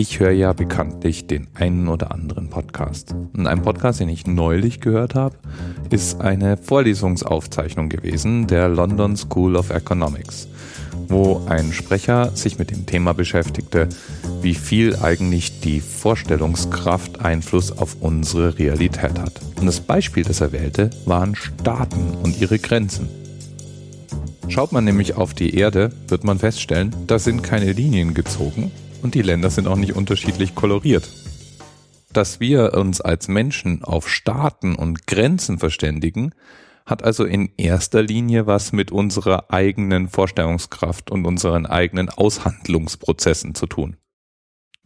Ich höre ja bekanntlich den einen oder anderen Podcast. Und ein Podcast, den ich neulich gehört habe, ist eine Vorlesungsaufzeichnung gewesen der London School of Economics, wo ein Sprecher sich mit dem Thema beschäftigte, wie viel eigentlich die Vorstellungskraft Einfluss auf unsere Realität hat. Und das Beispiel, das er wählte, waren Staaten und ihre Grenzen. Schaut man nämlich auf die Erde, wird man feststellen, da sind keine Linien gezogen, und die Länder sind auch nicht unterschiedlich koloriert. Dass wir uns als Menschen auf Staaten und Grenzen verständigen, hat also in erster Linie was mit unserer eigenen Vorstellungskraft und unseren eigenen Aushandlungsprozessen zu tun.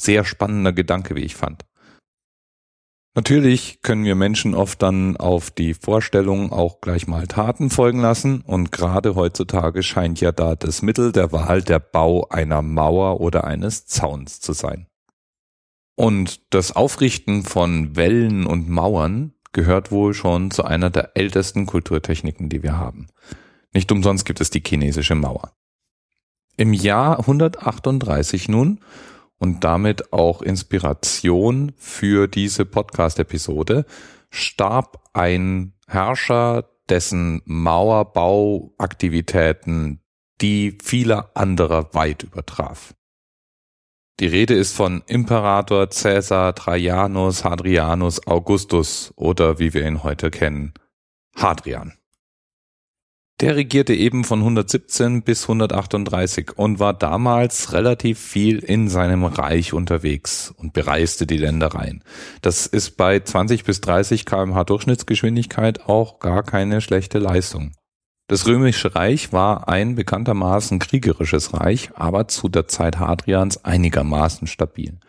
Sehr spannender Gedanke, wie ich fand. Natürlich können wir Menschen oft dann auf die Vorstellung auch gleich mal Taten folgen lassen und gerade heutzutage scheint ja da das Mittel der Wahl der Bau einer Mauer oder eines Zauns zu sein. Und das Aufrichten von Wellen und Mauern gehört wohl schon zu einer der ältesten Kulturtechniken, die wir haben. Nicht umsonst gibt es die chinesische Mauer. Im Jahr 138 nun und damit auch Inspiration für diese Podcast-Episode, starb ein Herrscher, dessen Mauerbauaktivitäten die vieler anderer weit übertraf. Die Rede ist von Imperator Caesar Trajanus Hadrianus Augustus oder wie wir ihn heute kennen, Hadrian. Der regierte eben von 117 bis 138 und war damals relativ viel in seinem Reich unterwegs und bereiste die Ländereien. Das ist bei 20 bis 30 kmh Durchschnittsgeschwindigkeit auch gar keine schlechte Leistung. Das Römische Reich war ein bekanntermaßen kriegerisches Reich, aber zu der Zeit Hadrians einigermaßen stabil.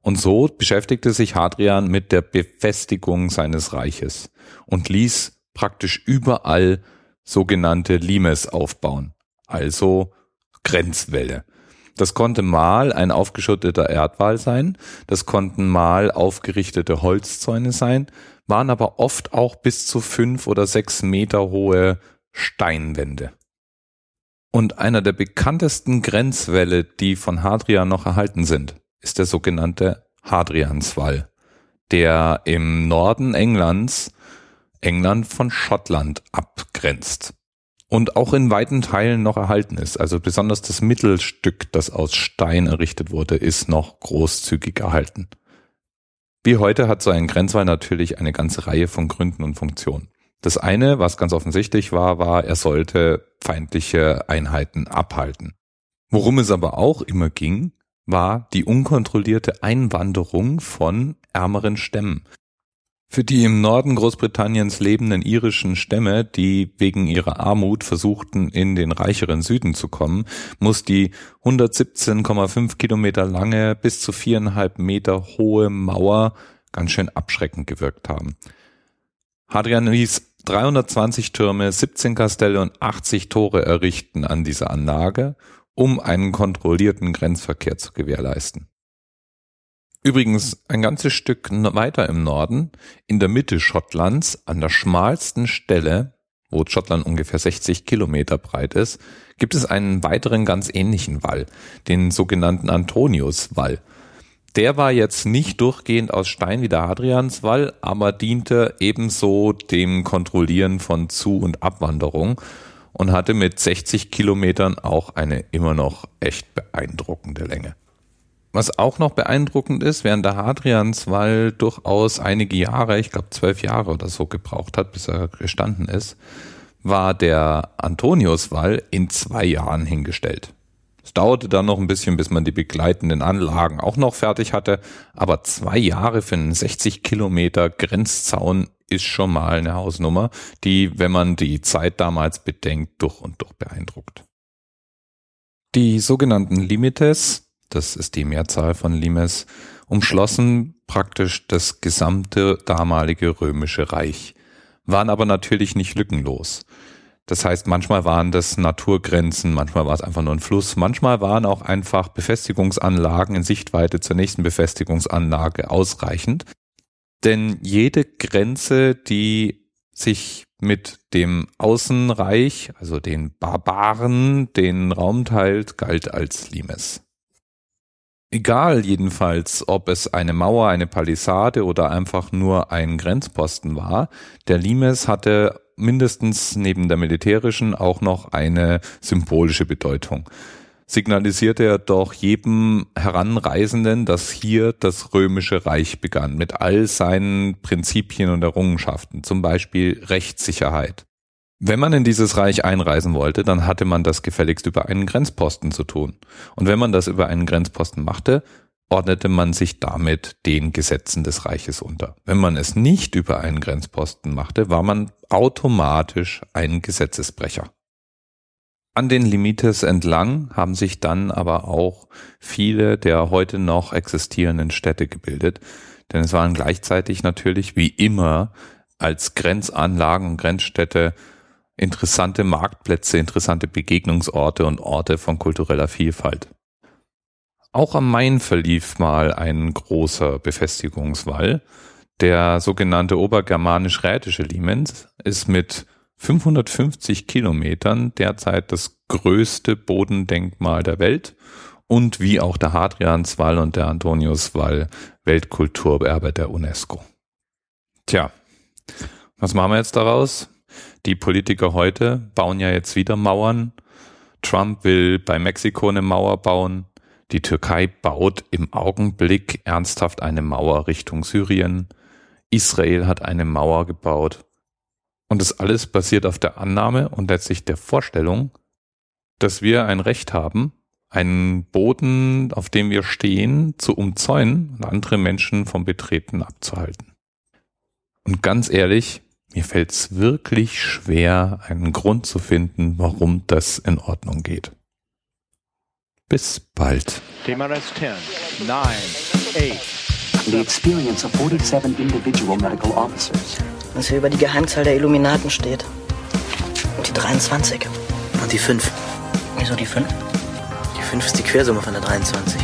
Und so beschäftigte sich Hadrian mit der Befestigung seines Reiches und ließ praktisch überall sogenannte Limes aufbauen, also Grenzwälle. Das konnte mal ein aufgeschütteter Erdwall sein, das konnten mal aufgerichtete Holzzäune sein, waren aber oft auch bis zu fünf oder sechs Meter hohe Steinwände. Und einer der bekanntesten Grenzwälle, die von Hadrian noch erhalten sind, ist der sogenannte Hadrianswall, der im Norden Englands England von Schottland abgrenzt und auch in weiten Teilen noch erhalten ist. Also besonders das Mittelstück, das aus Stein errichtet wurde, ist noch großzügig erhalten. Wie heute hat so ein Grenzwall natürlich eine ganze Reihe von Gründen und Funktionen. Das eine, was ganz offensichtlich war, war, er sollte feindliche Einheiten abhalten. Worum es aber auch immer ging, war die unkontrollierte Einwanderung von ärmeren Stämmen. Für die im Norden Großbritanniens lebenden irischen Stämme, die wegen ihrer Armut versuchten, in den reicheren Süden zu kommen, muss die 117,5 Kilometer lange, bis zu viereinhalb Meter hohe Mauer ganz schön abschreckend gewirkt haben. Hadrian ließ 320 Türme, 17 Kastelle und 80 Tore errichten an dieser Anlage, um einen kontrollierten Grenzverkehr zu gewährleisten. Übrigens ein ganzes Stück weiter im Norden, in der Mitte Schottlands, an der schmalsten Stelle, wo Schottland ungefähr 60 Kilometer breit ist, gibt es einen weiteren ganz ähnlichen Wall, den sogenannten Antoniuswall. Der war jetzt nicht durchgehend aus Stein wie der Hadrianswall, aber diente ebenso dem Kontrollieren von Zu- und Abwanderung und hatte mit 60 Kilometern auch eine immer noch echt beeindruckende Länge. Was auch noch beeindruckend ist, während der Hadrianswall durchaus einige Jahre, ich glaube zwölf Jahre oder so gebraucht hat, bis er gestanden ist, war der Antoniuswall in zwei Jahren hingestellt. Es dauerte dann noch ein bisschen, bis man die begleitenden Anlagen auch noch fertig hatte, aber zwei Jahre für einen 60 Kilometer Grenzzaun ist schon mal eine Hausnummer, die, wenn man die Zeit damals bedenkt, durch und durch beeindruckt. Die sogenannten Limites, das ist die Mehrzahl von Limes, umschlossen praktisch das gesamte damalige römische Reich, waren aber natürlich nicht lückenlos. Das heißt, manchmal waren das Naturgrenzen, manchmal war es einfach nur ein Fluss, manchmal waren auch einfach Befestigungsanlagen in Sichtweite zur nächsten Befestigungsanlage ausreichend. Denn jede Grenze, die sich mit dem Außenreich, also den Barbaren, den Raum teilt, galt als Limes. Egal jedenfalls, ob es eine Mauer, eine Palisade oder einfach nur ein Grenzposten war, der Limes hatte mindestens neben der militärischen auch noch eine symbolische Bedeutung. Signalisierte er doch jedem Heranreisenden, dass hier das römische Reich begann, mit all seinen Prinzipien und Errungenschaften, zum Beispiel Rechtssicherheit. Wenn man in dieses Reich einreisen wollte, dann hatte man das gefälligst über einen Grenzposten zu tun. Und wenn man das über einen Grenzposten machte, ordnete man sich damit den Gesetzen des Reiches unter. Wenn man es nicht über einen Grenzposten machte, war man automatisch ein Gesetzesbrecher. An den Limites entlang haben sich dann aber auch viele der heute noch existierenden Städte gebildet, denn es waren gleichzeitig natürlich wie immer als Grenzanlagen und Grenzstädte interessante Marktplätze, interessante Begegnungsorte und Orte von kultureller Vielfalt. Auch am Main verlief mal ein großer Befestigungswall. Der sogenannte obergermanisch-rätische Limes ist mit 550 Kilometern derzeit das größte Bodendenkmal der Welt und wie auch der Hadrianswall und der Antoniuswall Weltkulturerbe der UNESCO. Tja, was machen wir jetzt daraus? Die Politiker heute bauen ja jetzt wieder Mauern. Trump will bei Mexiko eine Mauer bauen. Die Türkei baut im Augenblick ernsthaft eine Mauer Richtung Syrien. Israel hat eine Mauer gebaut. Und das alles basiert auf der Annahme und letztlich der Vorstellung, dass wir ein Recht haben, einen Boden, auf dem wir stehen, zu umzäunen und andere Menschen vom Betreten abzuhalten. Und ganz ehrlich, mir fällt es wirklich schwer, einen Grund zu finden, warum das in Ordnung geht. Bis bald. TMRS 10, 9, 8, the experience of 47 individual medical officers. Was hier über die Geheimzahl der Illuminaten steht. Und die 23. Und die 5. Wieso die 5? Die 5 ist die Quersumme von der 23.